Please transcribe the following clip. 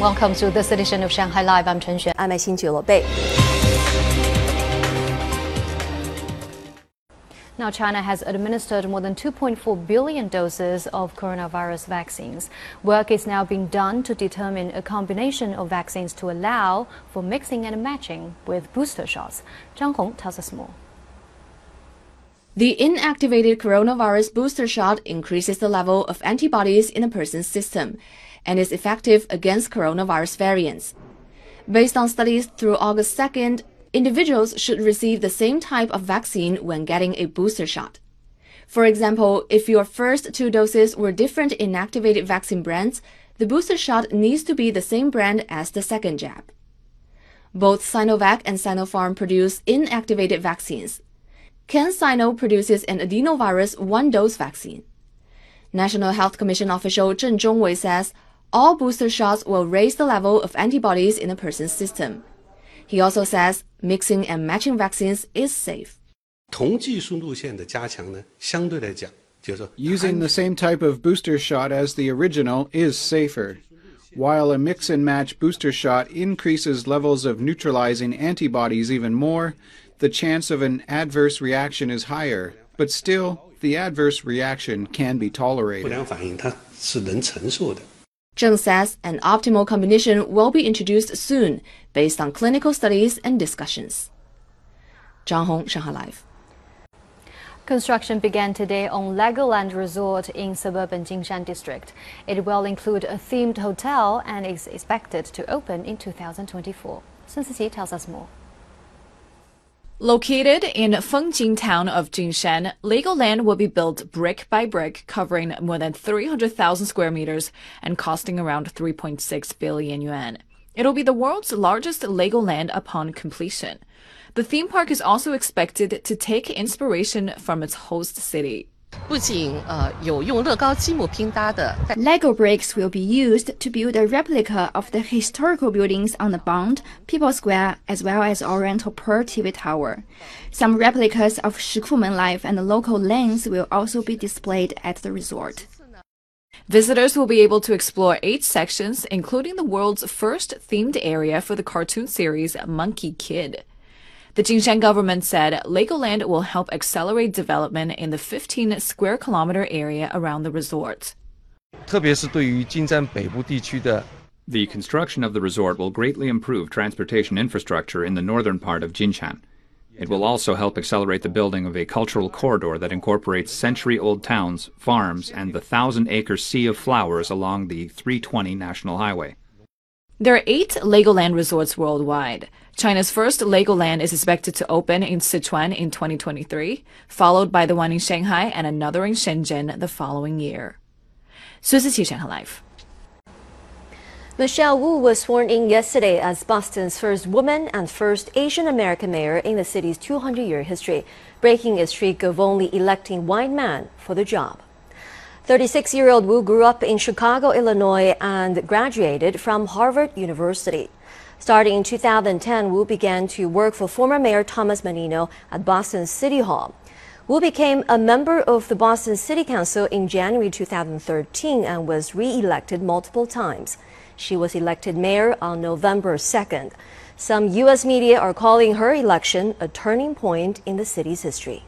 Welcome to this edition of Shanghai Live. I'm Chen Xuan. I'm Xin Lo Bei. Now, China has administered more than 2.4 billion doses of coronavirus vaccines. Work is now being done to determine a combination of vaccines to allow for mixing and matching with booster shots. Zhang Hong tells us more. The inactivated coronavirus booster shot increases the level of antibodies in a person's system and is effective against coronavirus variants. Based on studies through August 2nd, individuals should receive the same type of vaccine when getting a booster shot. For example, if your first two doses were different inactivated vaccine brands, the booster shot needs to be the same brand as the second jab. Both Sinovac and Sinopharm produce inactivated vaccines. CanSino produces an adenovirus one-dose vaccine. National Health Commission official Zheng Zhongwei says all booster shots will raise the level of antibodies in a person's system. He also says mixing and matching vaccines is safe. Using the same type of booster shot as the original is safer. While a mix and match booster shot increases levels of neutralizing antibodies even more, the chance of an adverse reaction is higher, but still, the adverse reaction can be tolerated. Zheng says an optimal combination will be introduced soon based on clinical studies and discussions. Zhang Hong, Shanghai Live. Construction began today on Legoland Resort in suburban Jinshan district. It will include a themed hotel and is expected to open in 2024. Sun Siqi tells us more. Located in Fengjing town of Jinshan, Legoland will be built brick by brick, covering more than 300,000 square meters and costing around 3.6 billion yuan. It'll be the world's largest Legoland upon completion. The theme park is also expected to take inspiration from its host city. Lego bricks will be used to build a replica of the historical buildings on the Bund, People Square, as well as Oriental Pearl TV Tower. Some replicas of Shikumen Life and local lanes will also be displayed at the resort. Visitors will be able to explore eight sections, including the world's first themed area for the cartoon series Monkie Kid. The Jinshan government said Legoland will help accelerate development in the 15 square kilometer area around the resort. The construction of the resort will greatly improve transportation infrastructure in the northern part of Jinshan. It will also help accelerate the building of a cultural corridor that incorporates century old towns, farms, and the thousand acre sea of flowers along the 320 National Highway. There are eight Legoland resorts worldwide. China's first Legoland is expected to open in Sichuan in 2023, followed by the one in Shanghai and another in Shenzhen the following year. Sun Siqi Shanghai Live. Michelle Wu was sworn in yesterday as Boston's first woman and first Asian American mayor in the city's 200 year history, breaking a streak of only electing white men for the job. 36 year old Wu grew up in Chicago, Illinois, and graduated from Harvard University. Starting in 2010, Wu began to work for former Mayor Thomas Menino at Boston City Hall. Wu became a member of the Boston City Council in January 2013 and was re-elected multiple times. She was elected mayor on November 2nd. Some U.S. media are calling her election a turning point in the city's history.